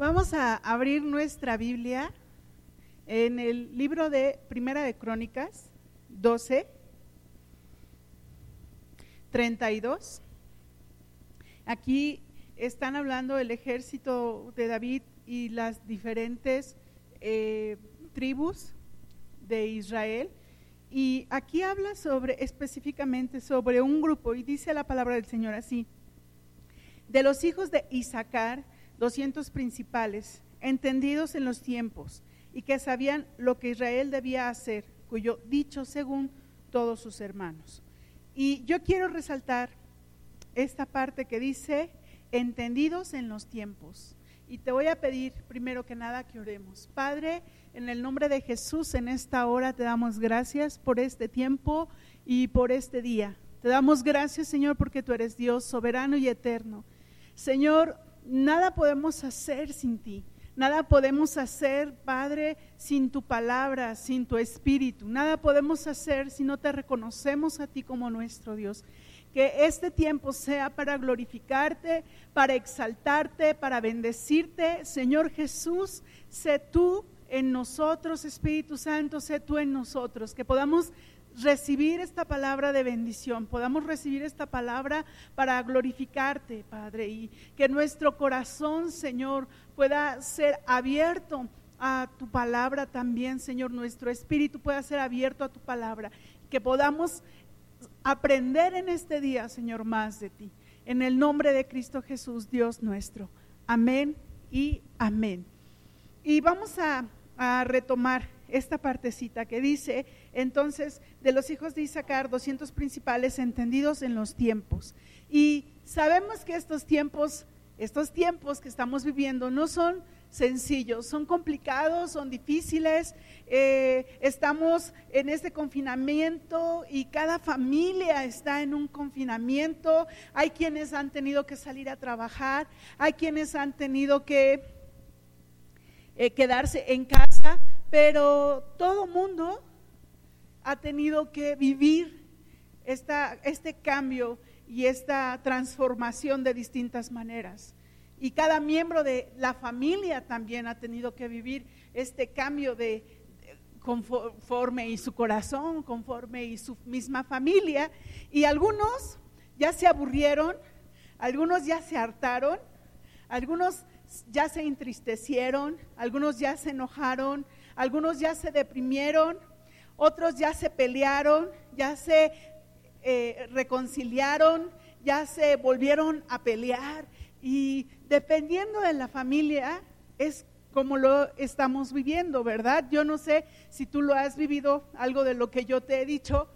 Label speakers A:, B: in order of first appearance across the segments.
A: Vamos a abrir nuestra Biblia en el libro de Primera de Crónicas 12, 32. Aquí están hablando el ejército de David y las diferentes eh, tribus de Israel. Y aquí habla sobre específicamente sobre un grupo y dice la palabra del Señor así. De los hijos de Isaacar, 200 principales, entendidos en los tiempos y que sabían lo que Israel debía hacer, cuyo dicho según todos sus hermanos. Y yo quiero resaltar esta parte que dice, entendidos en los tiempos. Y te voy a pedir primero que nada que oremos. Padre, en el nombre de Jesús, en esta hora te damos gracias por este tiempo y por este día. Te damos gracias, Señor, porque tú eres Dios soberano y eterno. Señor, nada podemos hacer sin ti. Nada podemos hacer, Padre, sin tu palabra, sin tu espíritu. Nada podemos hacer si no te reconocemos a ti como nuestro Dios. Que este tiempo sea para glorificarte, para exaltarte, para bendecirte. Señor Jesús, sé tú en nosotros, Espíritu Santo, sé tú en nosotros. Que podamos recibir esta palabra de bendición, podamos recibir esta palabra para glorificarte, Padre, y que nuestro corazón, Señor, pueda ser abierto a tu palabra también, Señor, nuestro espíritu pueda ser abierto a tu palabra, que podamos aprender en este día, Señor, más de ti. En el nombre de Cristo Jesús, Dios nuestro. Amén y amén. Y vamos a, a retomar esta partecita que dice, entonces, de los hijos de Isaacar, 200 principales entendidos en los tiempos. Y sabemos que estos tiempos, estos tiempos que estamos viviendo no son sencillos, son complicados, son difíciles. Eh, estamos en este confinamiento y cada familia está en un confinamiento. Hay quienes han tenido que salir a trabajar, hay quienes han tenido que eh, quedarse en casa, pero todo mundo ha tenido que vivir esta, este cambio y esta transformación de distintas maneras. Y cada miembro de la familia también ha tenido que vivir este cambio de conforme y su corazón, conforme y su misma familia. Y algunos ya se aburrieron, algunos ya se hartaron, algunos ya se entristecieron, algunos ya se enojaron, algunos ya se deprimieron, otros ya se pelearon, ya se eh, reconciliaron, ya se volvieron a pelear y dependiendo de la familia es como lo estamos viviendo, ¿verdad? Yo no sé si tú lo has vivido, algo de lo que yo te he dicho,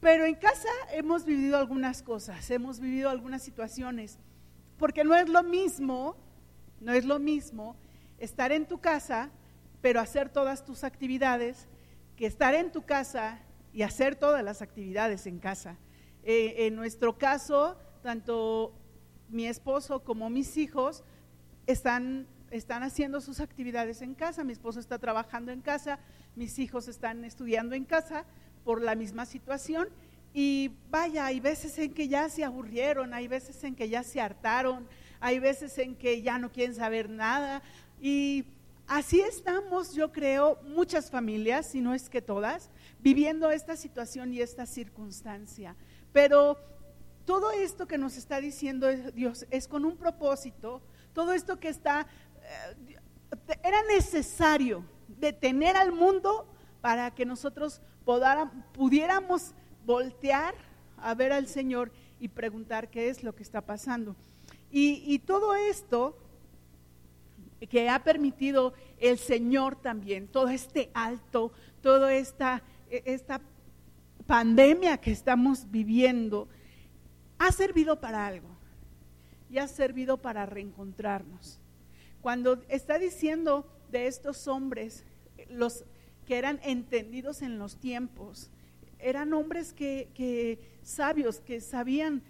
A: pero en casa hemos vivido algunas cosas, hemos vivido algunas situaciones, porque no es lo mismo, no es lo mismo estar en tu casa pero hacer todas tus actividades, que estar en tu casa y hacer todas las actividades en casa. Eh, en nuestro caso, tanto mi esposo como mis hijos están, están haciendo sus actividades en casa, mi esposo está trabajando en casa, mis hijos están estudiando en casa por la misma situación. Y vaya, hay veces en que ya se aburrieron, hay veces en que ya se hartaron, hay veces en que ya no quieren saber nada. Y Así estamos, yo creo, muchas familias, si no es que todas, viviendo esta situación y esta circunstancia. Pero todo esto que nos está diciendo Dios es con un propósito, todo esto que está, eh, era necesario detener al mundo para que nosotros pudiéramos voltear a ver al Señor y preguntar qué es lo que está pasando. Y, y todo esto que ha permitido el Señor también, todo este alto, toda esta, esta pandemia que estamos viviendo, ha servido para algo y ha servido para reencontrarnos. Cuando está diciendo de estos hombres, los que eran entendidos en los tiempos, eran hombres que, sabios, que sabían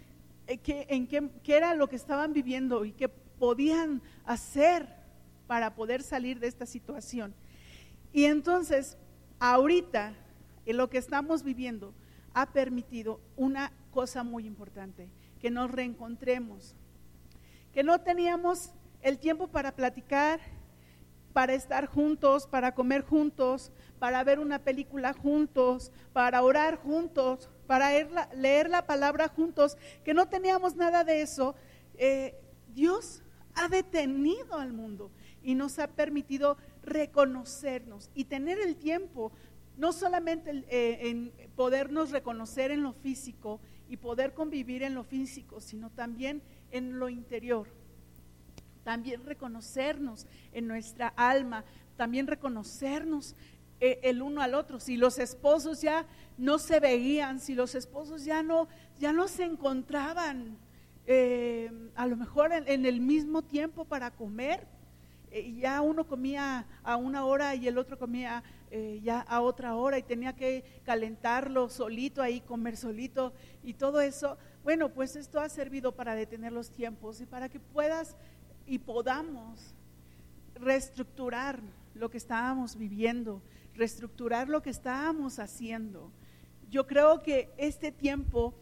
A: eh, que, en qué, qué era lo que estaban viviendo y que podían hacer para poder salir de esta situación. Y entonces, ahorita, en lo que estamos viviendo, ha permitido una cosa muy importante, que nos reencontremos, que no teníamos el tiempo para platicar, para estar juntos, para comer juntos, para ver una película juntos, para orar juntos, para leer la, palabra juntos, que no teníamos nada de eso, eh, Dios ha detenido al mundo y nos ha permitido reconocernos y tener el tiempo, no solamente eh, en podernos reconocer en lo físico y poder convivir en lo físico, sino también en lo interior. También reconocernos en nuestra alma, también reconocernos eh, el uno al otro. Si los esposos ya no se veían, si los esposos ya no, ya no se encontraban eh, a lo mejor en, el mismo tiempo para comer, eh, ya uno comía a una hora y el otro comía ya a otra hora y tenía que calentarlo solito ahí, comer solito y todo eso. Bueno, pues esto ha servido para detener los tiempos y para que puedas y podamos reestructurar lo que estábamos viviendo, reestructurar lo que estábamos haciendo. Yo creo que este tiempo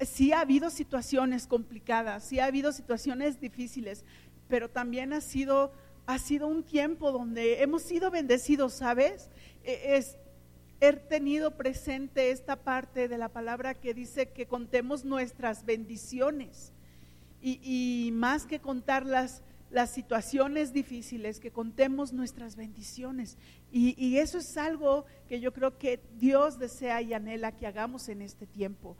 A: sí ha habido situaciones complicadas, sí ha habido situaciones difíciles, pero también ha sido, ha sido un tiempo donde hemos sido bendecidos, ¿sabes? E, es, he tenido presente esta parte de la palabra que dice que contemos nuestras bendiciones y, y más que contarlas, las situaciones difíciles, que contemos nuestras bendiciones. Y, eso es algo que yo creo que Dios desea y anhela que hagamos en este tiempo.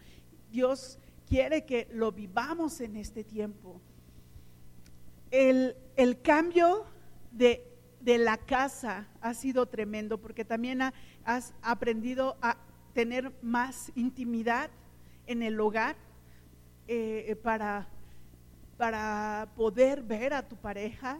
A: Dios quiere que lo vivamos en este tiempo. El, cambio de, la casa ha sido tremendo porque también has aprendido a tener más intimidad en el hogar eh, para para poder ver a tu pareja,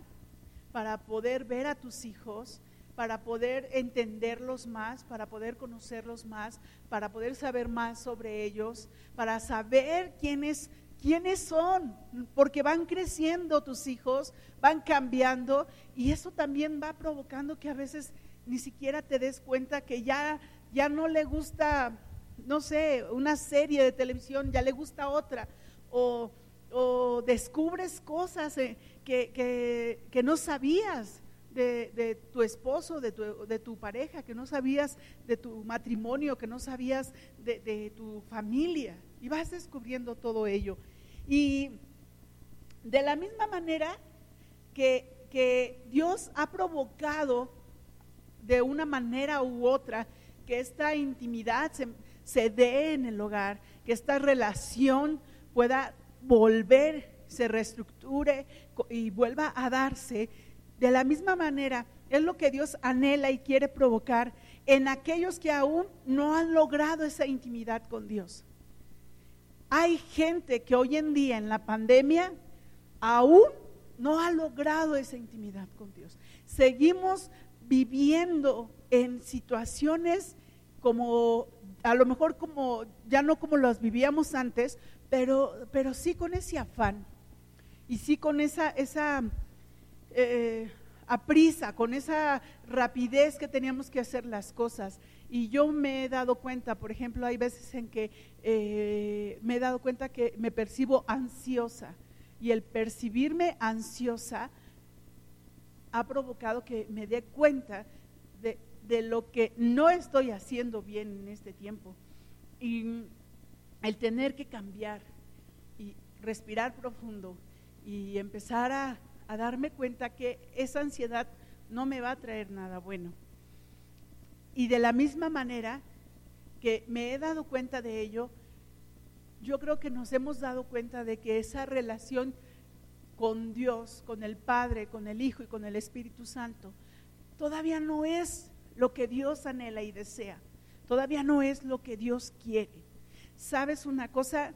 A: para poder ver a tus hijos, para poder entenderlos más, para poder conocerlos más, para poder saber más sobre ellos, para saber quiénes quiénes son, porque van creciendo tus hijos, van cambiando y eso también va provocando que a veces ni siquiera te des cuenta que ya ya no le gusta no sé, una serie de televisión, ya le gusta otra o o descubres cosas eh, que, no sabías de, tu esposo, de tu, de tu, pareja, que no sabías de tu matrimonio, que no sabías de, tu familia. Y vas descubriendo todo ello. Y de la misma manera que, Dios ha provocado de una manera u otra que esta intimidad se, se dé en el hogar, que esta relación pueda volver, se reestructure y vuelva a darse, de la misma manera es lo que Dios anhela y quiere provocar en aquellos que aún no han logrado esa intimidad con Dios. Hay gente que hoy en día en la pandemia aún no ha logrado esa intimidad con Dios. Seguimos viviendo en situaciones como, a lo mejor como, ya no como las vivíamos antes, pero, pero sí con ese afán y sí con esa, esa eh, aprisa, con esa rapidez que teníamos que hacer las cosas. Y yo me he dado cuenta, por ejemplo, hay veces en que eh, me he dado cuenta que me percibo ansiosa y el percibirme ansiosa ha provocado que me dé cuenta de, de lo que no estoy haciendo bien en este tiempo. Y el tener que cambiar y respirar profundo y empezar a, darme cuenta que esa ansiedad no me va a traer nada bueno. Y de la misma manera que me he dado cuenta de ello, yo creo que nos hemos dado cuenta de que esa relación con Dios, con el Padre, con el Hijo y con el Espíritu Santo, todavía no es lo que Dios anhela y desea, todavía no es lo que Dios quiere. ¿Sabes una cosa?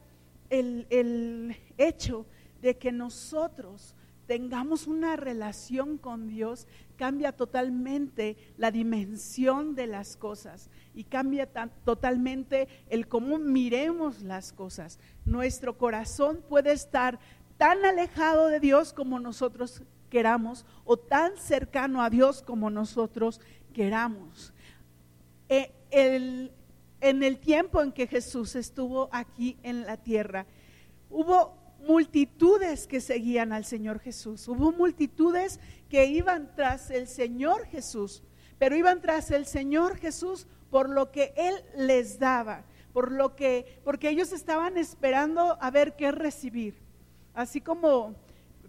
A: El, hecho de que nosotros tengamos una relación con Dios cambia totalmente la dimensión de las cosas y cambia totalmente el cómo miremos las cosas. Nuestro corazón puede estar tan alejado de Dios como nosotros queramos o tan cercano a Dios como nosotros queramos. Eh, en el tiempo en que Jesús estuvo aquí en la tierra, hubo multitudes que seguían al Señor Jesús, hubo multitudes que iban tras el Señor Jesús, pero iban tras el Señor Jesús por lo que Él les daba, por lo que, porque ellos estaban esperando a ver qué recibir. Así como,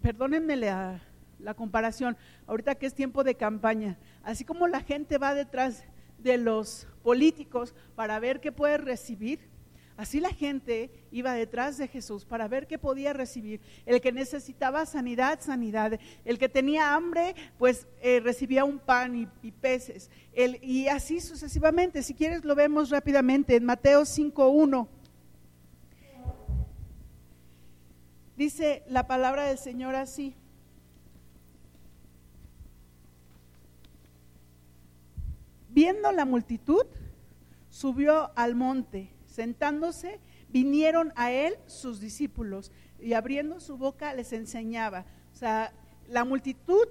A: perdónenme la, la comparación, ahorita que es tiempo de campaña, así como la gente va detrás de los políticos para ver qué puede recibir, Así la gente iba detrás de Jesús para ver qué podía recibir. El que necesitaba sanidad, sanidad. El que tenía hambre, pues eh, recibía un pan y, peces. y así sucesivamente. Si quieres lo vemos rápidamente en Mateo 5.1. Dice la palabra del Señor así. Viendo la multitud, subió al monte Sentándose, vinieron a él sus discípulos y abriendo su boca les enseñaba. O sea, la multitud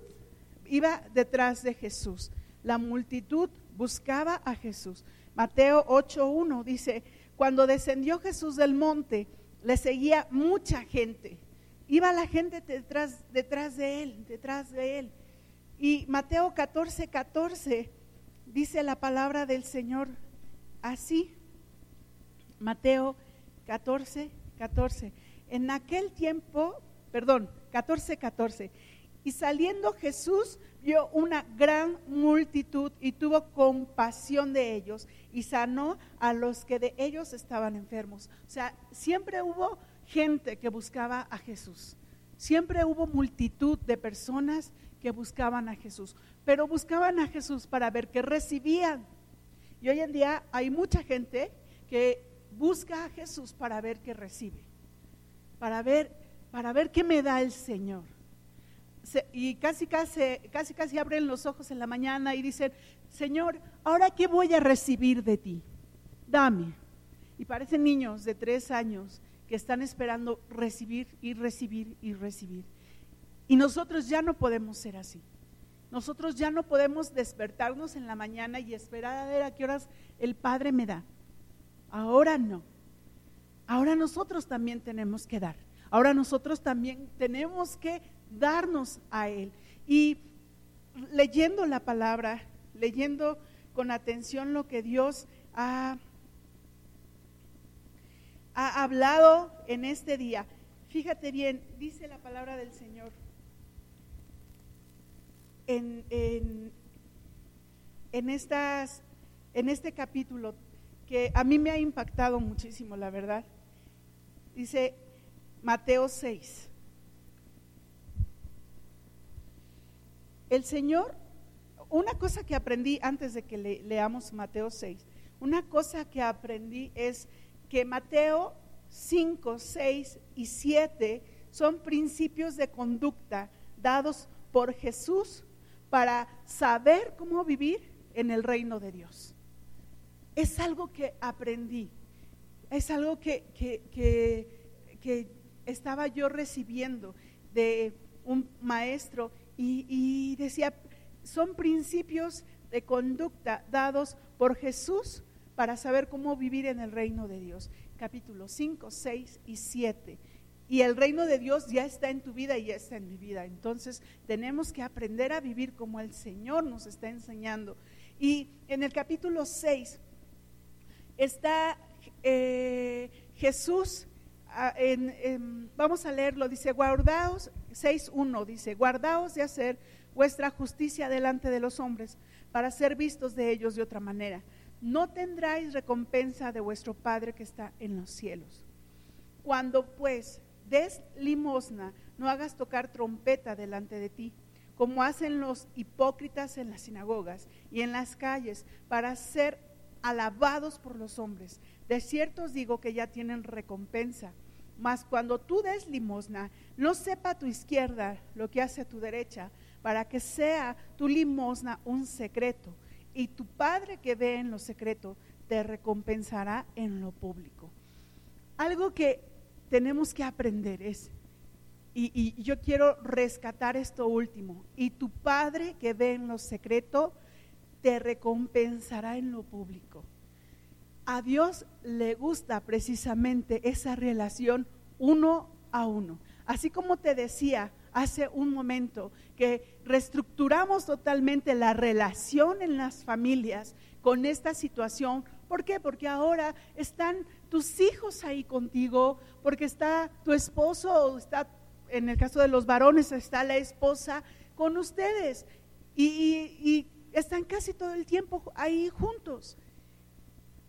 A: iba detrás de Jesús. La multitud buscaba a Jesús. Mateo 8.1 dice, cuando descendió Jesús del monte, le seguía mucha gente. Iba la gente detrás, detrás de él, detrás de él. Y Mateo 14.14 14, dice la palabra del Señor así. Mateo 14, 14. En aquel tiempo, perdón, 14, 14. Y saliendo Jesús vio una gran multitud y tuvo compasión de ellos y sanó a los que de ellos estaban enfermos. O sea, siempre hubo gente que buscaba a Jesús. Siempre hubo multitud de personas que buscaban a Jesús, pero buscaban a Jesús para ver qué recibían. Y hoy en día hay mucha gente que busca a Jesús para ver qué recibe, para ver, para ver qué me da el Señor. y casi, casi, casi, casi abren los ojos en la mañana y dicen, Señor, ¿ahora qué voy a recibir de ti? Dame. Y parecen niños de tres años que están esperando recibir y recibir y recibir. Y nosotros ya no podemos ser así. Nosotros ya no podemos despertarnos en la mañana y esperar a ver a qué horas el Padre me da. Ahora no. Ahora nosotros también tenemos que dar. Ahora nosotros también tenemos que darnos a Él. Y leyendo la palabra, leyendo con atención lo que Dios ha, ha hablado en este día, fíjate bien, dice la palabra del Señor en, en, en, estas, en este capítulo que a mí me ha impactado muchísimo, la verdad. Dice Mateo 6. El Señor, una cosa que aprendí antes de que leamos Mateo 6, una cosa que aprendí es que Mateo 5, 6 y 7 son principios de conducta dados por Jesús para saber cómo vivir en el reino de Dios es algo que aprendí, es algo que, estaba yo recibiendo de un maestro y, y decía, son principios de conducta dados por Jesús para saber cómo vivir en el reino de Dios. Capítulo 5, 6 y 7. Y el reino de Dios ya está en tu vida y ya está en mi vida. Entonces tenemos que aprender a vivir como el Señor nos está enseñando. Y en el capítulo 6 está eh, Jesús, ah, vamos a leerlo, dice, guardaos, 6.1, dice, guardaos de hacer vuestra justicia delante de los hombres para ser vistos de ellos de otra manera. No tendráis recompensa de vuestro Padre que está en los cielos. Cuando pues des limosna, no hagas tocar trompeta delante de ti, como hacen los hipócritas en las sinagogas y en las calles, para ser alabados por los hombres. De cierto os digo que ya tienen recompensa. Mas cuando tú des limosna, no sepa tu izquierda lo que hace tu derecha, para que sea tu limosna un secreto. Y tu Padre que ve en lo secreto te recompensará en lo público. Algo que tenemos que aprender es, y, y yo quiero rescatar esto último, y tu Padre que ve en lo secreto te recompensará en lo público. A Dios le gusta precisamente esa relación uno a uno. Así como te decía hace un momento, que reestructuramos totalmente la relación en las familias con esta situación. ¿Por qué? Porque ahora están tus hijos ahí contigo, porque está tu esposo, está, en el caso de los varones, está la esposa con ustedes. Y, están casi todo el tiempo ahí juntos.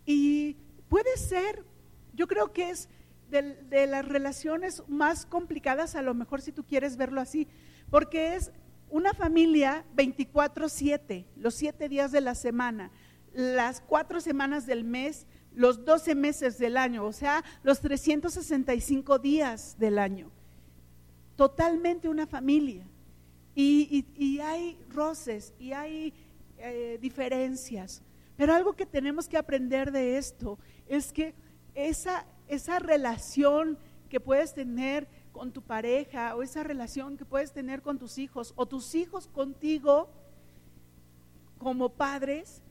A: Y puede ser, yo creo que es de, las relaciones más complicadas, a lo mejor si tú quieres verlo así, porque es una familia 24/7, los siete días de la semana, las cuatro semanas del mes, los 12 meses del año, o sea, los 365 días del año. Totalmente una familia. Y, hay roces y hay eh, diferencias. Pero algo que tenemos que aprender de esto es que esa, esa relación que puedes tener con tu pareja o esa relación que puedes tener con tus hijos o tus hijos contigo como padres,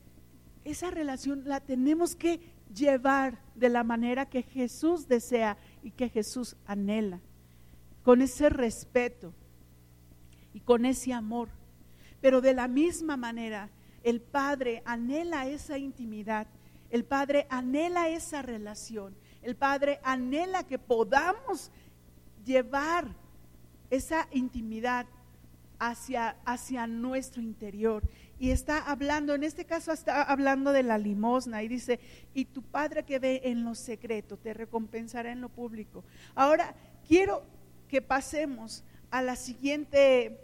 A: esa relación la tenemos que llevar de la manera que Jesús desea y que Jesús anhela, con ese respeto y con ese amor. Pero de la misma manera, el Padre anhela esa intimidad, el Padre anhela esa relación el Padre anhela que podamos llevar esa intimidad hacia, hacia nuestro interior. Y está hablando, en este caso está hablando de la limosna y dice, y tu Padre que ve en lo secreto te recompensará en lo público. Ahora, quiero que pasemos a la siguiente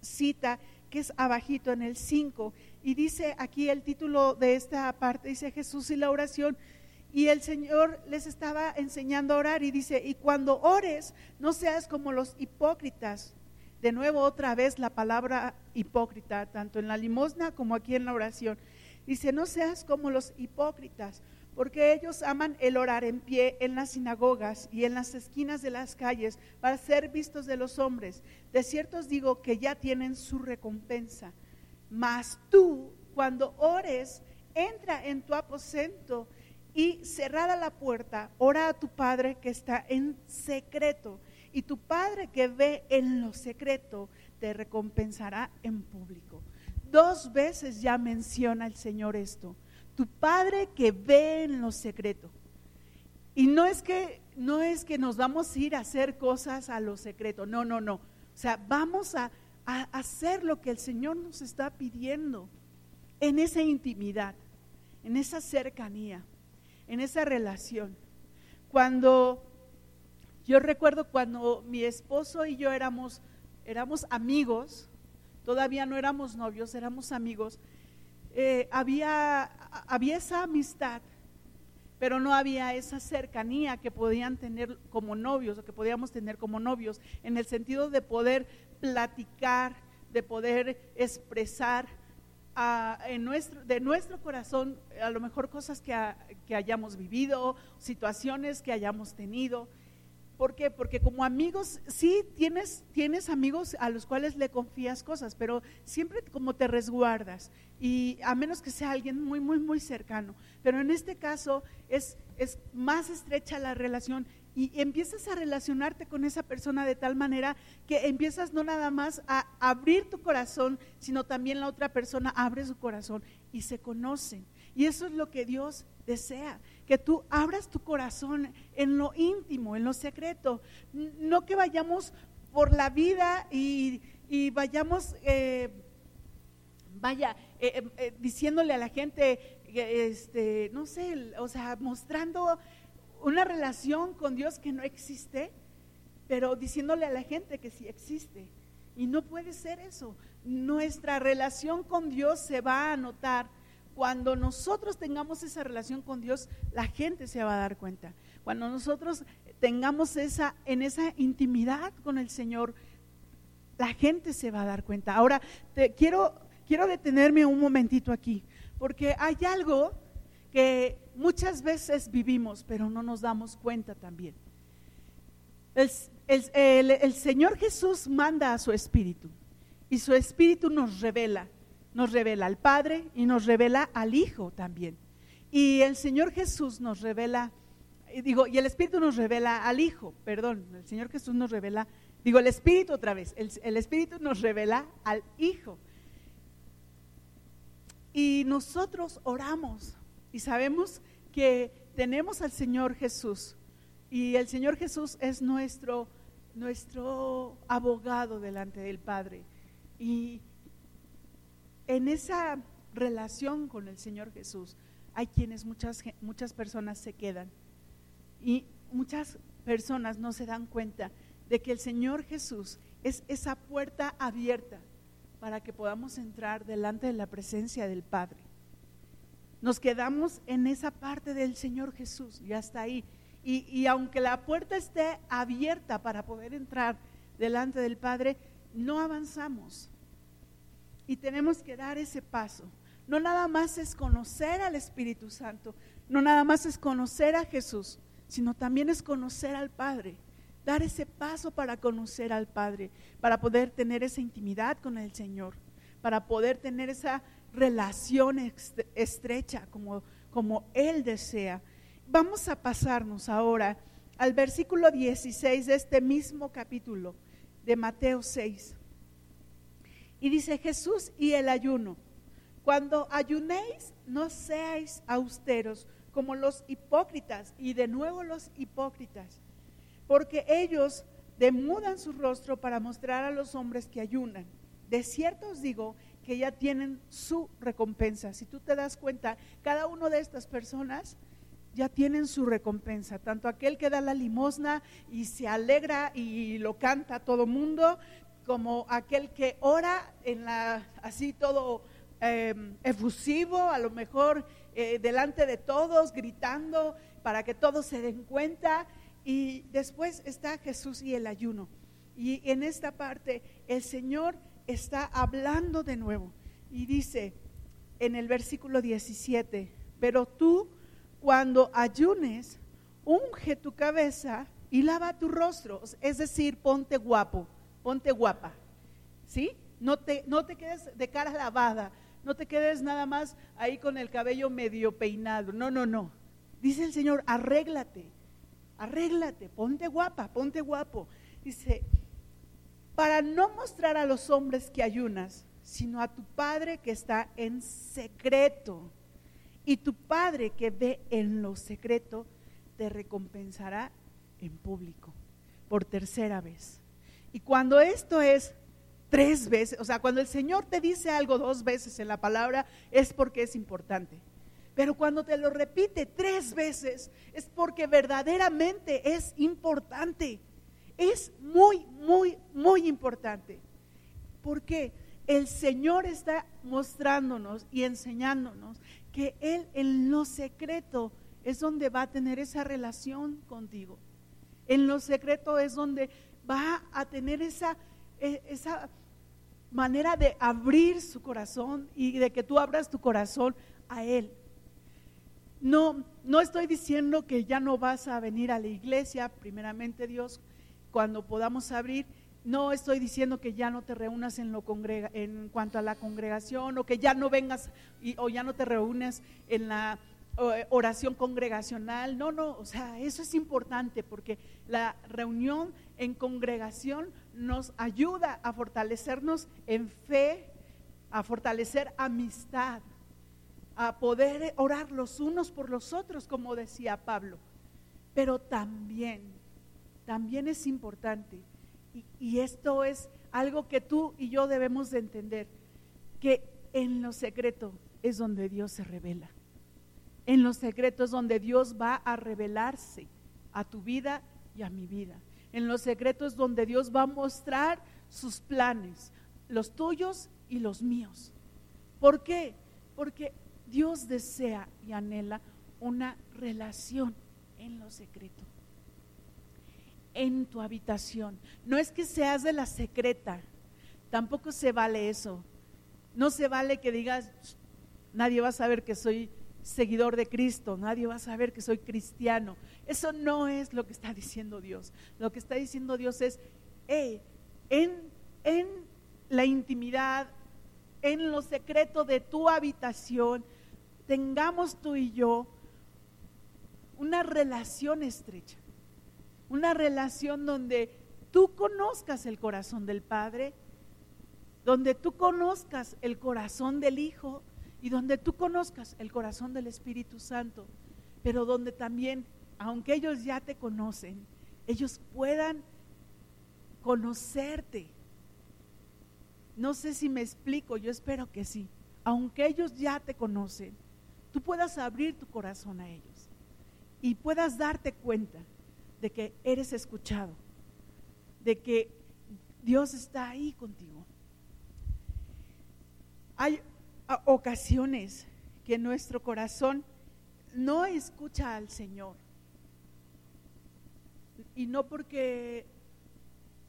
A: cita, que es abajito en el 5, y dice aquí el título de esta parte, dice Jesús y la oración, y el Señor les estaba enseñando a orar y dice, y cuando ores, no seas como los hipócritas. De nuevo, otra vez la palabra hipócrita, tanto en la limosna como aquí en la oración. Dice, no seas como los hipócritas, porque ellos aman el orar en pie en las sinagogas y en las esquinas de las calles para ser vistos de los hombres. De cierto os digo que ya tienen su recompensa. Mas tú, cuando ores, entra en tu aposento y cerrada la puerta, ora a tu Padre que está en secreto. Y tu Padre que ve en lo secreto te recompensará en público. Dos veces ya menciona el Señor esto. Tu Padre que ve en lo secreto. Y no es que no es que nos vamos a ir a hacer cosas a lo secreto. No, no, no. O sea, vamos a, hacer lo que el Señor nos está pidiendo en esa intimidad, en esa cercanía en esa relación. Cuando yo recuerdo cuando mi esposo y yo éramos, éramos amigos, todavía no éramos novios, éramos amigos, eh, había, había esa amistad, pero no había esa cercanía que podían tener como novios o que podíamos tener como novios, en el sentido de poder platicar, de poder expresar en nuestro, de nuestro corazón a lo mejor cosas que, que hayamos vivido, situaciones que hayamos tenido. ¿Por qué? Porque como amigos, sí tienes, tienes amigos a los cuales le confías cosas, pero siempre como te resguardas, y a menos que sea alguien muy, muy, muy cercano. Pero en este caso es, es más estrecha la relación y empiezas a relacionarte con esa persona de tal manera que empiezas no nada más a abrir tu corazón, sino también la otra persona abre su corazón y se conocen. Y eso es lo que Dios desea, que tú abras tu corazón en lo íntimo, en lo secreto. No que vayamos por la vida y, vayamos, eh, vaya, eh, eh, diciéndole a la gente, este, no sé, o sea, mostrando una relación con Dios que no existe, pero diciéndole a la gente que sí existe. Y no puede ser eso. Nuestra relación con Dios se va a notar. Cuando nosotros tengamos esa relación con Dios, la gente se va a dar cuenta. Cuando nosotros tengamos esa en esa intimidad con el Señor, la gente se va a dar cuenta. Ahora, quiero quiero detenerme un momentito aquí, porque hay algo que muchas veces vivimos, pero no nos damos cuenta también. El, Señor Jesús manda a su Espíritu y su Espíritu nos revela, nos revela al Padre y nos revela al Hijo también. Y el Señor Jesús nos revela y digo, y el Espíritu nos revela al Hijo, perdón, el Señor Jesús nos revela, digo, el Espíritu otra vez, el, el Espíritu nos revela al Hijo. Y nosotros oramos y sabemos que tenemos al Señor Jesús y el Señor Jesús es nuestro, nuestro abogado delante del Padre. Y en esa relación con el Señor Jesús hay quienes muchas, muchas personas se quedan y muchas personas no se dan cuenta de que el Señor Jesús es esa puerta abierta para que podamos entrar delante de la presencia del Padre. Nos quedamos en esa parte del Señor Jesús y hasta ahí. Y, y, aunque la puerta esté abierta para poder entrar delante del Padre, no avanzamos. Y tenemos que dar ese paso. No nada más es conocer al Espíritu Santo, no nada más es conocer a Jesús, sino también es conocer al Padre, dar ese paso para conocer al Padre, para poder tener esa intimidad con el Señor, para poder tener esa relación estrecha como, como Él desea. Vamos a pasarnos ahora al versículo 16 de este mismo capítulo de Mateo 6. Y dice Jesús y el ayuno. Cuando ayunéis, no seáis austeros como los hipócritas, y de nuevo los hipócritas, porque ellos demudan su rostro para mostrar a los hombres que ayunan. De cierto os digo que ya tienen su recompensa. Si tú te das cuenta, cada una de estas personas ya tienen su recompensa, tanto aquel que da la limosna y se alegra y lo canta a todo mundo, como aquel que ora en la así todo em, efusivo, a lo mejor eh, delante de todos, gritando para que todos se den cuenta. Y después está Jesús y el ayuno. Y en esta parte el Señor está hablando de nuevo y dice en el versículo 17, pero tú cuando ayunes, unge tu cabeza y lava tu rostro, es decir, ponte guapo, ponte guapa, ¿sí? No te, no te quedes de cara lavada, no te quedes nada más ahí con el cabello medio peinado. No, no, no. Dice el Señor, arréglate, arréglate, ponte guapa, ponte guapo. Dice, para no mostrar a los hombres que ayunas, sino a tu Padre que está en secreto. Y tu Padre que ve en lo secreto, te recompensará en público por tercera vez. Y cuando esto es tres veces, o sea, cuando el Señor te dice algo dos veces en la palabra es porque es importante. Pero cuando te lo repite tres veces es porque verdaderamente es importante. Es muy, muy, muy importante. Porque el Señor está mostrándonos y enseñándonos que Él en lo secreto es donde va a tener esa relación contigo. En lo secreto es donde va a tener esa, e, esa manera de abrir su corazón y de que tú abras tu corazón a Él. No, no estoy diciendo que ya no vas a venir a la iglesia, primeramente Dios, cuando podamos abrir. No estoy diciendo que ya no te reúnas en, lo en cuanto a la congregación o que ya no vengas o ya no te reúnes en la oración congregacional. No, no, o sea, eso es importante porque la reunión en congregación nos ayuda a fortalecernos en fe, a fortalecer amistad, a poder orar los unos por los otros, como decía Pablo. Pero también, también es importante, y, y esto es algo que tú y yo debemos de entender, que en lo secreto es donde Dios se revela. En los secretos donde Dios va a revelarse a tu vida y a mi vida. En los secretos donde Dios va a mostrar sus planes, los tuyos y los míos. ¿Por qué? Porque Dios desea y anhela una relación en lo secreto, en tu habitación. No es que seas de la secreta, tampoco se vale eso. No se vale que digas, nadie va a saber que soy seguidor de Cristo, nadie va a saber que soy cristiano. Eso no es lo que está diciendo Dios. Lo que está diciendo Dios es, en, en la intimidad, en lo secreto de tu habitación, tengamos tú y yo una relación estrecha, una relación donde tú conozcas el corazón del Padre, donde tú conozcas el corazón del Hijo y donde tú conozcas el corazón del Espíritu Santo, pero donde también, aunque ellos ya te conocen, ellos puedan conocerte. No sé si me explico, yo espero que sí. Aunque ellos ya te conocen, tú puedas abrir tu corazón a ellos y puedas darte cuenta de que eres escuchado, de que Dios está ahí contigo. Hay ocasiones que nuestro corazón no escucha al Señor. Y no porque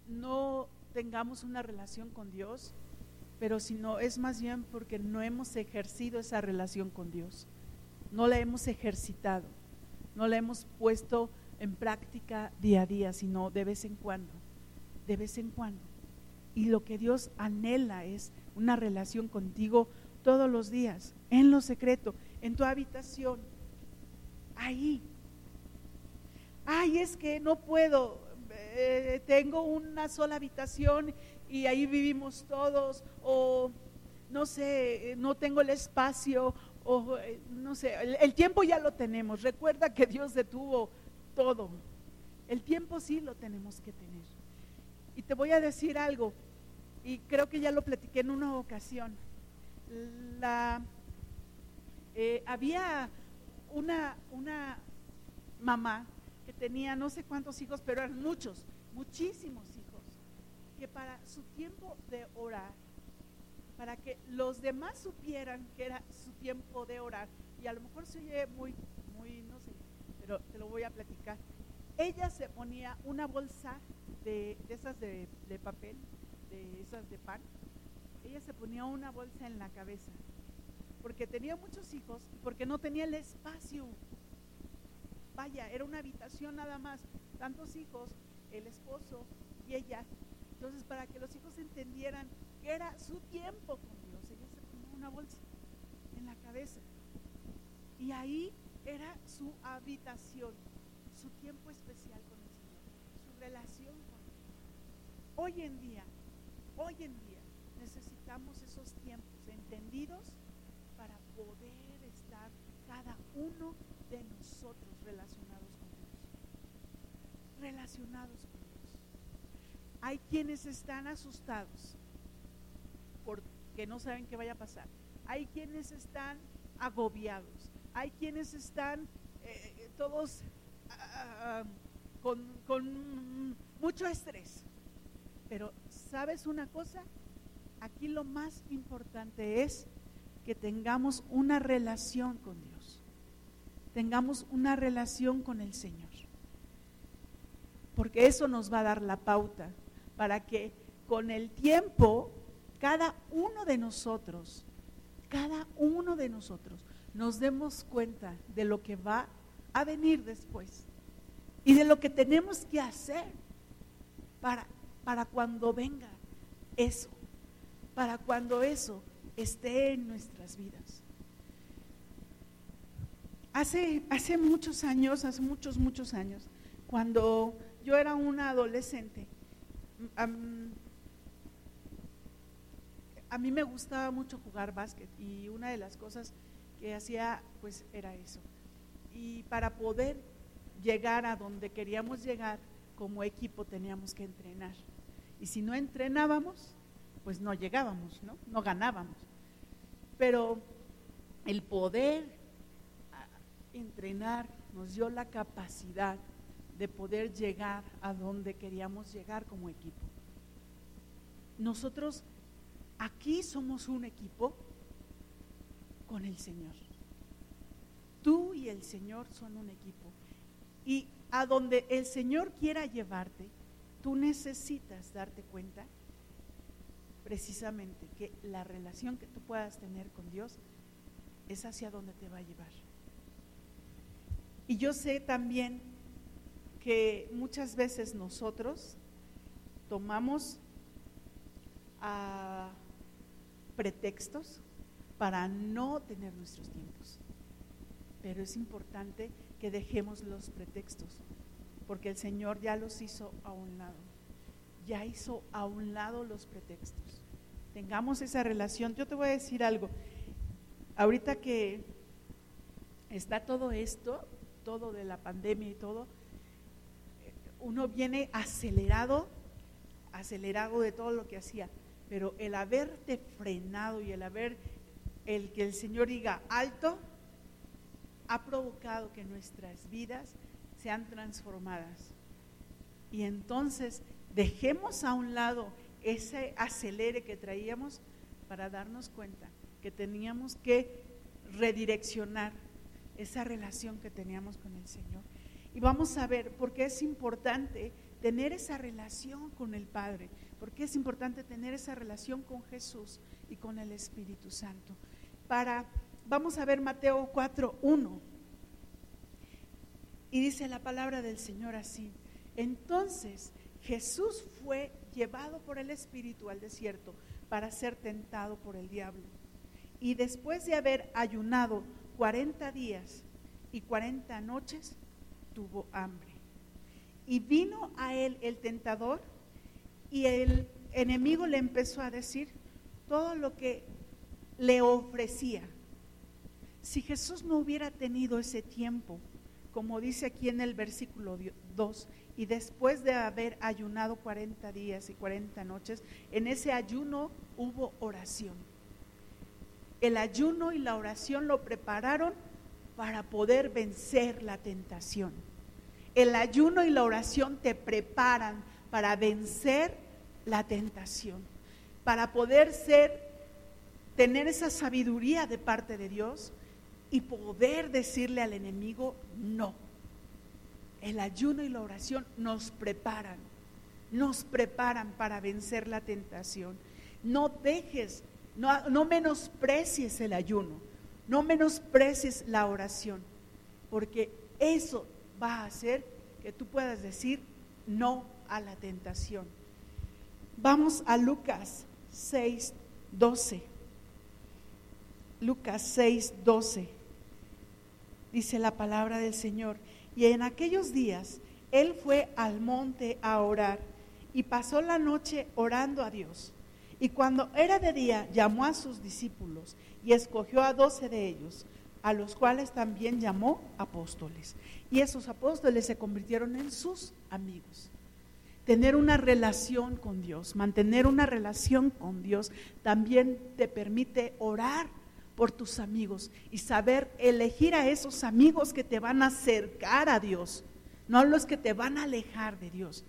A: no tengamos una relación con Dios, pero sino es más bien porque no hemos ejercido esa relación con Dios. No la hemos ejercitado, no la hemos puesto en práctica día a día, sino de vez en cuando, de vez en cuando. Y lo que Dios anhela es una relación contigo todos los días, en lo secreto, en tu habitación, ahí. Ay, es que no puedo, eh, tengo una sola habitación y ahí vivimos todos, o no sé, no tengo el espacio, o eh, no sé, el tiempo ya lo tenemos. Recuerda que Dios detuvo todo. El tiempo sí lo tenemos que tener. Y te voy a decir algo, y creo que ya lo platiqué en una ocasión la, eh, había una, una mamá que tenía no sé cuántos hijos, pero eran muchos, muchísimos hijos, que para su tiempo de orar, para que los demás supieran que era su tiempo de orar, y a lo mejor se oye muy, muy, no sé, pero te lo voy a platicar. Ella se ponía una bolsa de, de esas de, de papel, de esas de pan, ella se ponía una bolsa en la cabeza, porque tenía muchos hijos y porque no tenía el espacio. Vaya, era una habitación nada más, tantos hijos, el esposo y ella. Entonces, para que los hijos entendieran que era su tiempo con Dios, ella se ponía una bolsa en la cabeza. Y ahí era su habitación, su tiempo especial con el Señor, su relación con Él. Hoy en día, hoy en día, necesitamos esos tiempos entendidos para poder estar cada uno de nosotros relacionados con Dios. Relacionados con Dios. Hay quienes están asustados porque no saben qué vaya a pasar. Hay quienes están agobiados. Hay quienes están eh, todos ah, con, con mucho estrés. Pero ¿sabes una cosa? Aquí lo más importante es que tengamos una relación con Dios, tengamos una relación con el Señor, porque eso nos va a dar la pauta para que con el tiempo cada uno de nosotros, cada uno de nosotros nos demos cuenta de lo que va a venir después y de lo que tenemos que hacer para, para cuando venga eso para cuando eso esté en nuestras vidas. Hace, hace muchos años, hace muchos, muchos años, cuando yo era una adolescente, a mí me gustaba mucho jugar básquet y una de las cosas que hacía pues era eso. Y para poder llegar a donde queríamos llegar como equipo teníamos que entrenar. Y si no entrenábamos, pues no llegábamos, ¿no? No ganábamos. Pero el poder entrenar nos dio la capacidad de poder llegar a donde queríamos llegar como equipo. Nosotros aquí somos un equipo con el Señor. Tú y el Señor son un equipo. Y a donde el Señor quiera llevarte, tú necesitas darte cuenta precisamente que la relación que tú puedas tener con Dios es hacia donde te va a llevar. Y yo sé también que muchas veces nosotros tomamos a pretextos para no tener nuestros tiempos. Pero es importante que dejemos los pretextos, porque el Señor ya los hizo a un lado, ya hizo a un lado los pretextos. Tengamos esa relación. Yo te voy a decir algo, ahorita que está todo esto, todo de la pandemia y todo, uno viene acelerado, acelerado de todo lo que hacía, pero el haberte frenado y el haber, el que el Señor diga alto, ha provocado que nuestras vidas sean transformadas. Y entonces dejemos a un lado ese acelere que traíamos para darnos cuenta que teníamos que redireccionar esa relación que teníamos con el Señor. Y vamos a ver por qué es importante tener esa relación con el Padre, por qué es importante tener esa relación con Jesús y con el Espíritu Santo. Para vamos a ver Mateo 4:1. Y dice la palabra del Señor así: Entonces Jesús fue llevado por el Espíritu al desierto para ser tentado por el diablo. Y después de haber ayunado 40 días y 40 noches, tuvo hambre. Y vino a él el tentador y el enemigo le empezó a decir todo lo que le ofrecía. Si Jesús no hubiera tenido ese tiempo, como dice aquí en el versículo 2, y después de haber ayunado 40 días y 40 noches, en ese ayuno hubo oración. El ayuno y la oración lo prepararon para poder vencer la tentación. El ayuno y la oración te preparan para vencer la tentación, para poder ser, tener esa sabiduría de parte de Dios y poder decirle al enemigo no. El ayuno y la oración nos preparan, nos preparan para vencer la tentación. No dejes, no, no menosprecies el ayuno, no menosprecies la oración, porque eso va a hacer que tú puedas decir no a la tentación. Vamos a Lucas 6, 12. Lucas 6, 12. Dice la palabra del Señor. Y en aquellos días él fue al monte a orar y pasó la noche orando a Dios. Y cuando era de día, llamó a sus discípulos y escogió a doce de ellos a los cuales también llamó apóstoles. Y esos apóstoles se convirtieron en sus amigos. Tener una relación con Dios, mantener una relación con Dios, también te permite orar por tus amigos y saber elegir a esos amigos que te van a acercar a Dios, no a los que te van a alejar de Dios,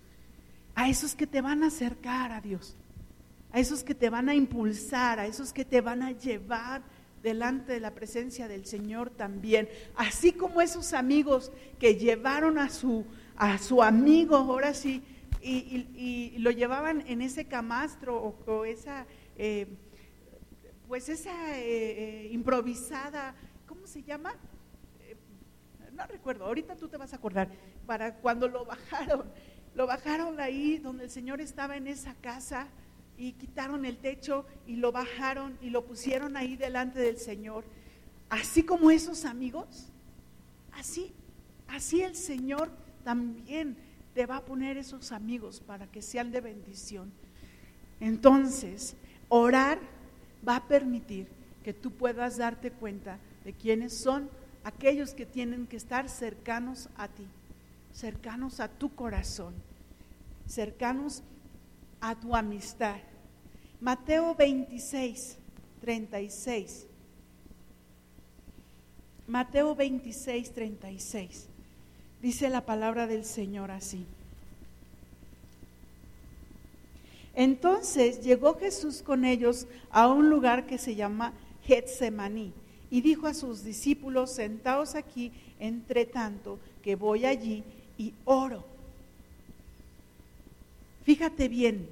A: a esos que te van a acercar a Dios, a esos que te van a impulsar, a esos que te van a llevar delante de la presencia del Señor también. Así como esos amigos que llevaron a su, a su amigo, ahora sí, y, lo llevaban en ese camastro o, esa, eh, pues esa eh, eh, improvisada, ¿cómo se llama? no recuerdo, ahorita tú te vas a acordar, para cuando lo bajaron, lo bajaron ahí donde el Señor estaba en esa casa y quitaron el techo y lo bajaron y lo pusieron ahí delante del Señor. Así como esos amigos, así, así el Señor también te va a poner esos amigos para que sean de bendición. Entonces, orar va a permitir que tú puedas darte cuenta de quiénes son aquellos que tienen que estar cercanos a ti, cercanos a tu corazón, cercanos a tu amistad. Mateo 26, 36. Mateo 26, 36. Dice la palabra del Señor así. Entonces llegó Jesús con ellos a un lugar que se llama Getsemaní y dijo a sus discípulos, sentaos aquí entre tanto que voy allí y oro. Fíjate bien,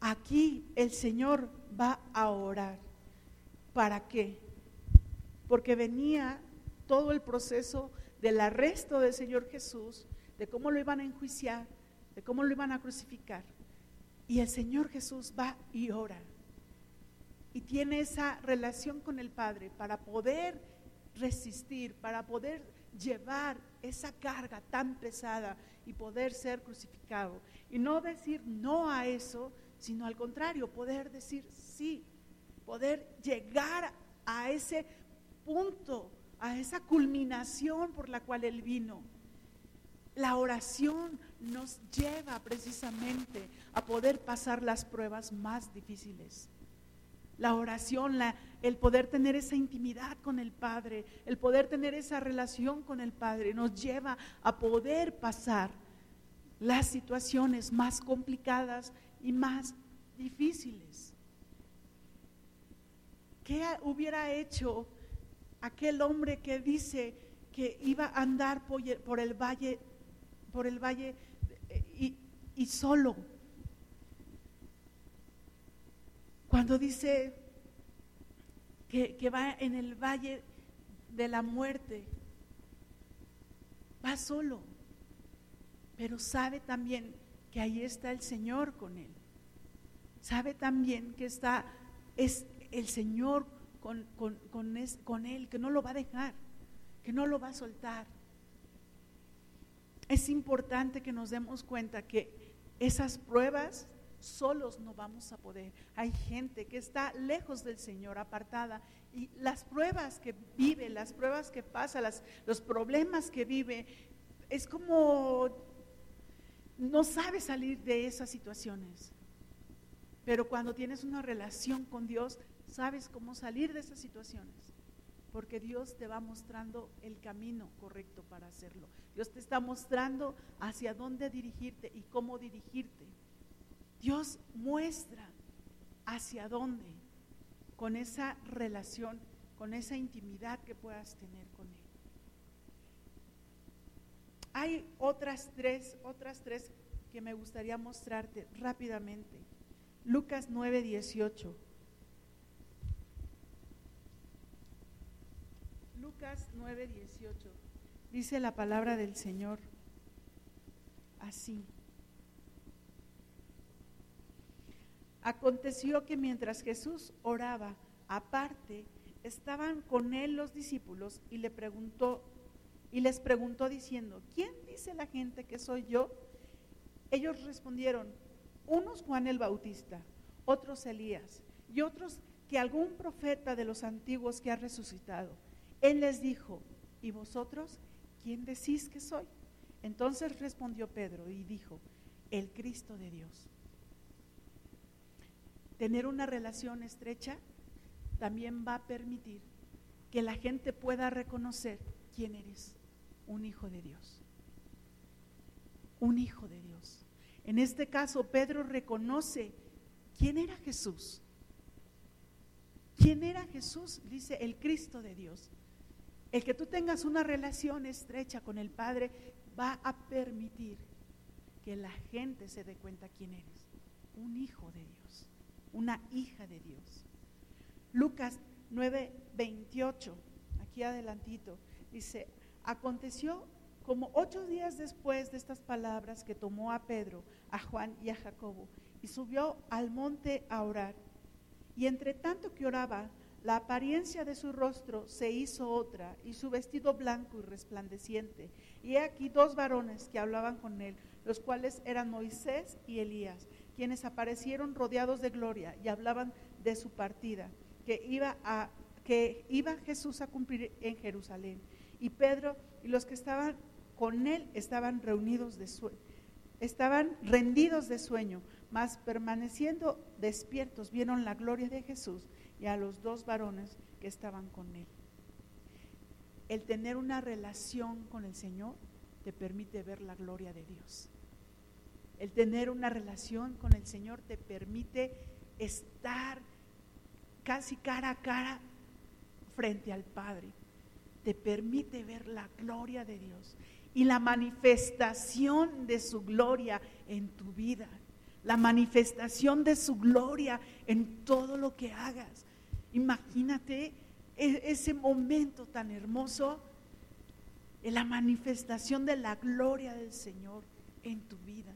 A: aquí el Señor va a orar. ¿Para qué? Porque venía todo el proceso del arresto del Señor Jesús, de cómo lo iban a enjuiciar, de cómo lo iban a crucificar. Y el Señor Jesús va y ora. Y tiene esa relación con el Padre para poder resistir, para poder llevar esa carga tan pesada y poder ser crucificado. Y no decir no a eso, sino al contrario, poder decir sí, poder llegar a ese punto, a esa culminación por la cual Él vino. La oración nos lleva precisamente a poder pasar las pruebas más difíciles. La oración, el poder tener esa intimidad con el Padre, el poder tener esa relación con el Padre, nos lleva a poder pasar las situaciones más complicadas y más difíciles. ¿Qué hubiera hecho aquel hombre que dice que iba a andar por el valle, por el valle y, solo? Cuando dice que, que va en el valle de la muerte, va solo, pero sabe también que ahí está el Señor con él. Sabe también que está es el Señor con, con, Él, que no lo va a dejar, que no lo va a soltar. Es importante que nos demos cuenta que esas pruebas solos no vamos a poder. Hay gente que está lejos del Señor, apartada, y las pruebas que vive, las pruebas que pasa, los problemas que vive, es como no sabe salir de esas situaciones. Pero cuando tienes una relación con Dios, sabes cómo salir de esas situaciones, porque Dios te va mostrando el camino correcto para hacerlo. Dios te está mostrando hacia dónde dirigirte y cómo dirigirte. Dios muestra hacia dónde con esa relación, con esa intimidad que puedas tener con Él. Hay otras tres, otras tres que me gustaría mostrarte rápidamente. Lucas 9, 18. Lucas 9, 18. Dice la palabra del Señor así. Aconteció que mientras Jesús oraba aparte, estaban con él los discípulos y le preguntó y les preguntó diciendo, ¿quién dice la gente que soy yo? Ellos respondieron, unos Juan el Bautista, otros Elías y otros que algún profeta de los antiguos que ha resucitado. Él les dijo, ¿y vosotros quién decís que soy? Entonces respondió Pedro y dijo, el Cristo de Dios. Tener una relación estrecha también va a permitir que la gente pueda reconocer quién eres, un hijo de Dios. Un hijo de Dios. En este caso, Pedro reconoce quién era Jesús. ¿Quién era Jesús? Dice el Cristo de Dios. El que tú tengas una relación estrecha con el Padre va a permitir que la gente se dé cuenta quién eres. Un hijo de Dios, una hija de Dios. Lucas 9:28, aquí adelantito, dice, aconteció como ocho días después de estas palabras que tomó a Pedro, a Juan y a Jacobo, y subió al monte a orar. Y entre tanto que oraba, la apariencia de su rostro se hizo otra y su vestido blanco y resplandeciente. Y he aquí dos varones que hablaban con él, los cuales eran Moisés y Elías, quienes aparecieron rodeados de gloria y hablaban de su partida, que iba, a, que iba Jesús a cumplir en Jerusalén. Y Pedro y los que estaban con él estaban reunidos de sueño, estaban rendidos de sueño, mas permaneciendo despiertos vieron la gloria de Jesús y a los dos varones que estaban con él. El tener una relación con el Señor te permite ver la gloria de Dios. El tener una relación con el Señor te permite estar casi cara a cara frente al Padre. Te permite ver la gloria de Dios y la manifestación de su gloria en tu vida. La manifestación de su gloria en todo lo que hagas. Imagínate e-, ese momento tan hermoso, la manifestación de la gloria del Señor en tu vida.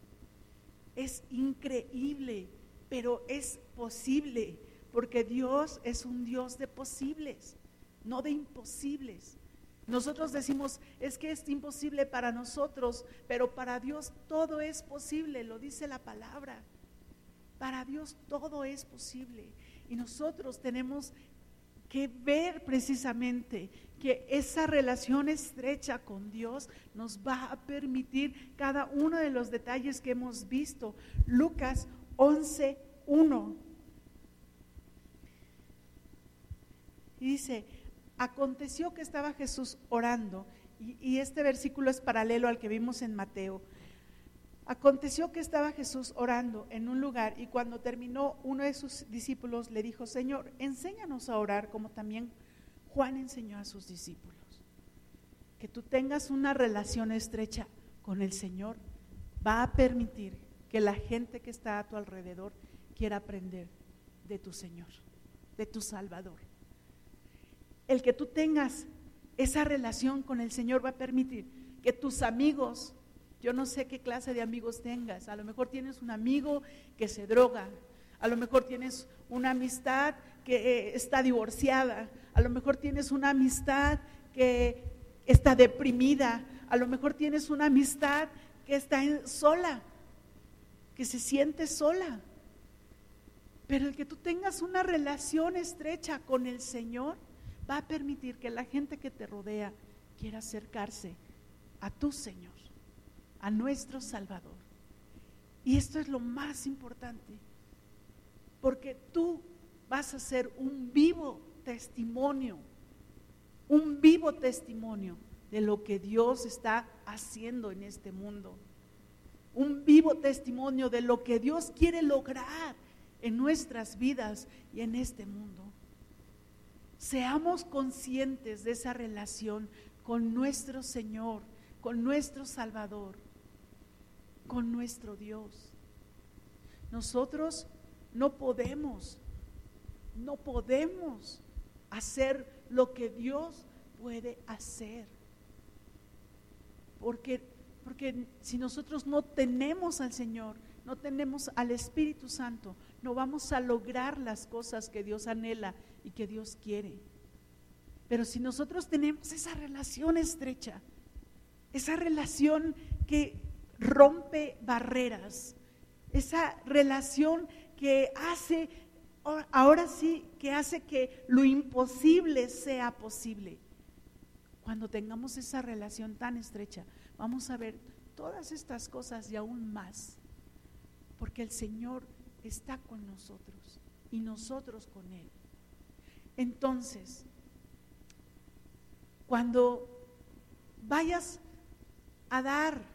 A: Es increíble, pero es posible, porque Dios es un Dios de posibles, no de imposibles. Nosotros decimos, es que es imposible para nosotros, pero para Dios todo es posible, lo dice la palabra. Para Dios todo es posible. Y nosotros tenemos que ver precisamente que esa relación estrecha con Dios nos va a permitir cada uno de los detalles que hemos visto. Lucas 11, 1. Y dice, aconteció que estaba Jesús orando, y, y este versículo es paralelo al que vimos en Mateo. Aconteció que estaba Jesús orando en un lugar y cuando terminó uno de sus discípulos le dijo, Señor, enséñanos a orar como también Juan enseñó a sus discípulos. Que tú tengas una relación estrecha con el Señor va a permitir que la gente que está a tu alrededor quiera aprender de tu Señor, de tu Salvador. El que tú tengas esa relación con el Señor va a permitir que tus amigos yo no sé qué clase de amigos tengas. A lo mejor tienes un amigo que se droga. A lo mejor tienes una amistad que eh, está divorciada. A lo mejor tienes una amistad que está deprimida. A lo mejor tienes una amistad que está sola, que se siente sola. Pero el que tú tengas una relación estrecha con el Señor va a permitir que la gente que te rodea quiera acercarse a tu Señor a nuestro Salvador. Y esto es lo más importante, porque tú vas a ser un vivo testimonio, un vivo testimonio de lo que Dios está haciendo en este mundo, un vivo testimonio de lo que Dios quiere lograr en nuestras vidas y en este mundo. Seamos conscientes de esa relación con nuestro Señor, con nuestro Salvador con nuestro Dios. Nosotros no podemos, no podemos hacer lo que Dios puede hacer. Porque, porque si nosotros no tenemos al Señor, no tenemos al Espíritu Santo, no vamos a lograr las cosas que Dios anhela y que Dios quiere. Pero si nosotros tenemos esa relación estrecha, esa relación que rompe barreras, esa relación que hace, ahora sí, que hace que lo imposible sea posible. Cuando tengamos esa relación tan estrecha, vamos a ver todas estas cosas y aún más, porque el Señor está con nosotros y nosotros con Él. Entonces, cuando vayas a dar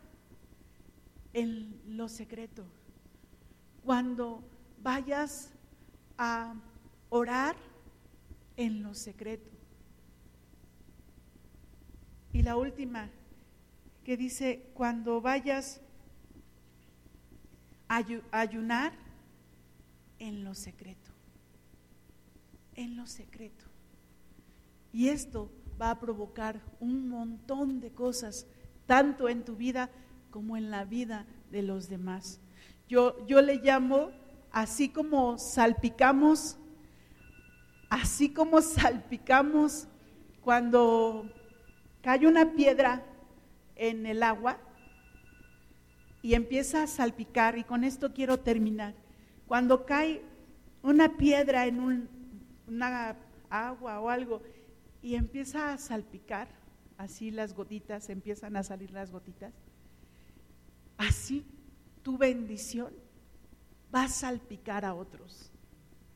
A: en lo secreto. Cuando vayas a orar en lo secreto. Y la última que dice, cuando vayas a ayunar en lo secreto. En lo secreto. Y esto va a provocar un montón de cosas, tanto en tu vida como en la vida de los demás. Yo, yo le llamo, así como salpicamos, así como salpicamos cuando cae una piedra en el agua y empieza a salpicar, y con esto quiero terminar. Cuando cae una piedra en un, una agua o algo y empieza a salpicar, así las gotitas, empiezan a salir las gotitas, Así tu bendición va a salpicar a otros.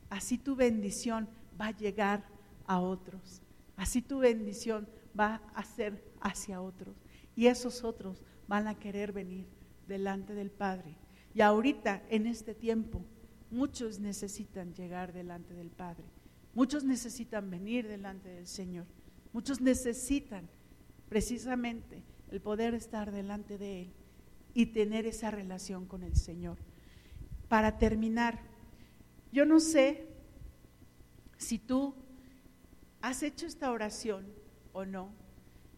A: Así tu bendición va a llegar a otros. Así tu bendición va a ser hacia otros. Y esos otros van a querer venir delante del Padre. Y ahorita, en este tiempo, muchos necesitan llegar delante del Padre. Muchos necesitan venir delante del Señor. Muchos necesitan precisamente el poder estar delante de Él y tener esa relación con el Señor. Para terminar, yo no sé si tú has hecho esta oración o no,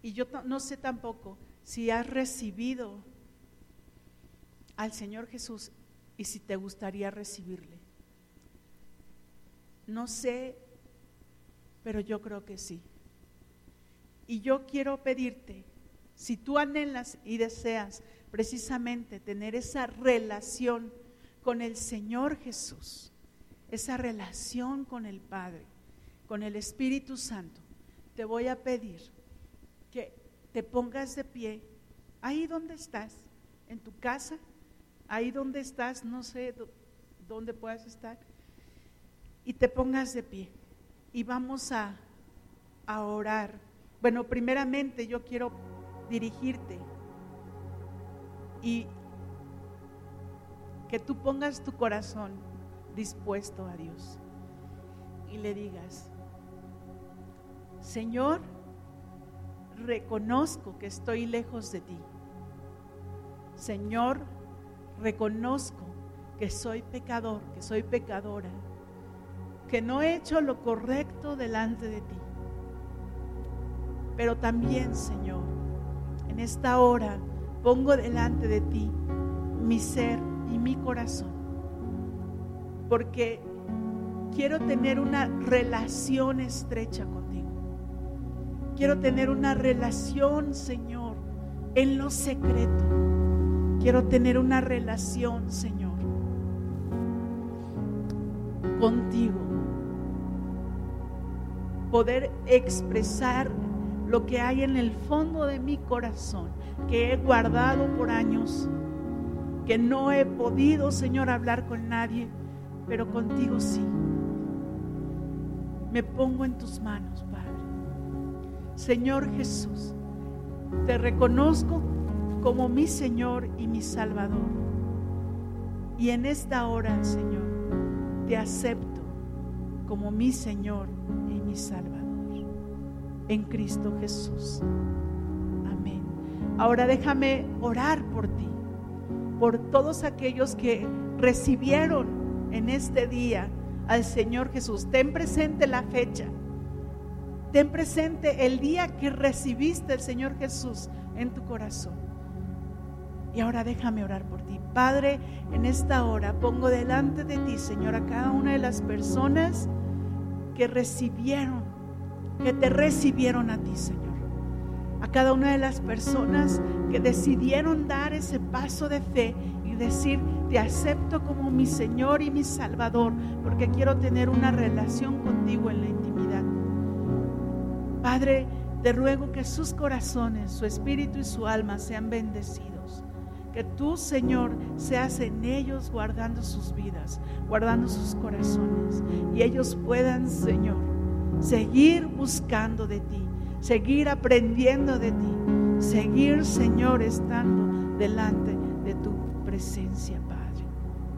A: y yo no sé tampoco si has recibido al Señor Jesús y si te gustaría recibirle. No sé, pero yo creo que sí. Y yo quiero pedirte, si tú anhelas y deseas precisamente tener esa relación con el Señor Jesús, esa relación con el Padre, con el Espíritu Santo, te voy a pedir que te pongas de pie ahí donde estás, en tu casa, ahí donde estás, no sé dónde puedas estar, y te pongas de pie. Y vamos a, a orar. Bueno, primeramente yo quiero dirigirte y que tú pongas tu corazón dispuesto a Dios y le digas, Señor, reconozco que estoy lejos de ti. Señor, reconozco que soy pecador, que soy pecadora, que no he hecho lo correcto delante de ti. Pero también, Señor, en esta hora pongo delante de ti mi ser y mi corazón, porque quiero tener una relación estrecha contigo. Quiero tener una relación, Señor, en lo secreto. Quiero tener una relación, Señor, contigo. Poder expresar lo que hay en el fondo de mi corazón, que he guardado por años, que no he podido, Señor, hablar con nadie, pero contigo sí. Me pongo en tus manos, Padre. Señor Jesús, te reconozco como mi Señor y mi Salvador. Y en esta hora, Señor, te acepto como mi Señor y mi Salvador. En Cristo Jesús. Amén. Ahora déjame orar por ti, por todos aquellos que recibieron en este día al Señor Jesús. Ten presente la fecha. Ten presente el día que recibiste al Señor Jesús en tu corazón. Y ahora déjame orar por ti. Padre, en esta hora pongo delante de ti, Señor, a cada una de las personas que recibieron, que te recibieron a ti, Señor. A cada una de las personas que decidieron dar ese paso de fe y decir, te acepto como mi Señor y mi Salvador, porque quiero tener una relación contigo en la intimidad. Padre, te ruego que sus corazones, su espíritu y su alma sean bendecidos. Que tú, Señor, seas en ellos guardando sus vidas, guardando sus corazones. Y ellos puedan, Señor, seguir buscando de ti, seguir aprendiendo de ti, seguir, Señor, estando delante de tu presencia, Padre.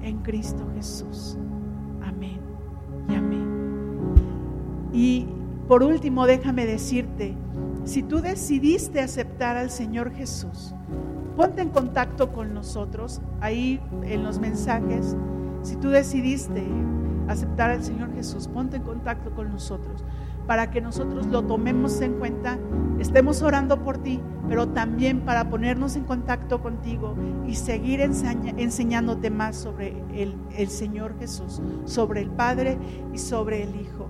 A: En Cristo Jesús. Amén y amén. Y por último, déjame decirte, si tú decidiste aceptar al Señor Jesús, ponte en contacto con nosotros ahí en los mensajes. Si tú decidiste aceptar al Señor Jesús, ponte en contacto con nosotros para que nosotros lo tomemos en cuenta, estemos orando por ti, pero también para ponernos en contacto contigo y seguir enseñándote más sobre el, el Señor Jesús, sobre el Padre y sobre el Hijo.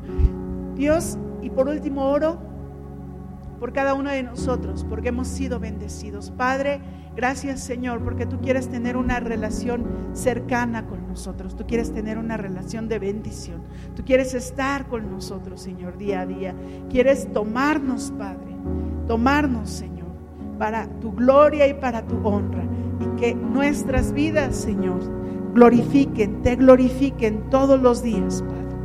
A: Dios, y por último oro por cada uno de nosotros, porque hemos sido bendecidos. Padre, gracias Señor, porque tú quieres tener una relación cercana con nosotros, tú quieres tener una relación de bendición, tú quieres estar con nosotros, Señor, día a día. Quieres tomarnos, Padre, tomarnos, Señor, para tu gloria y para tu honra. Y que nuestras vidas, Señor, glorifiquen, te glorifiquen todos los días, Padre,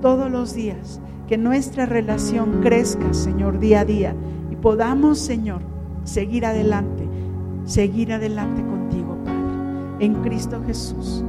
A: todos los días que nuestra relación crezca, Señor, día a día y podamos, Señor, seguir adelante, seguir adelante contigo, Padre, en Cristo Jesús.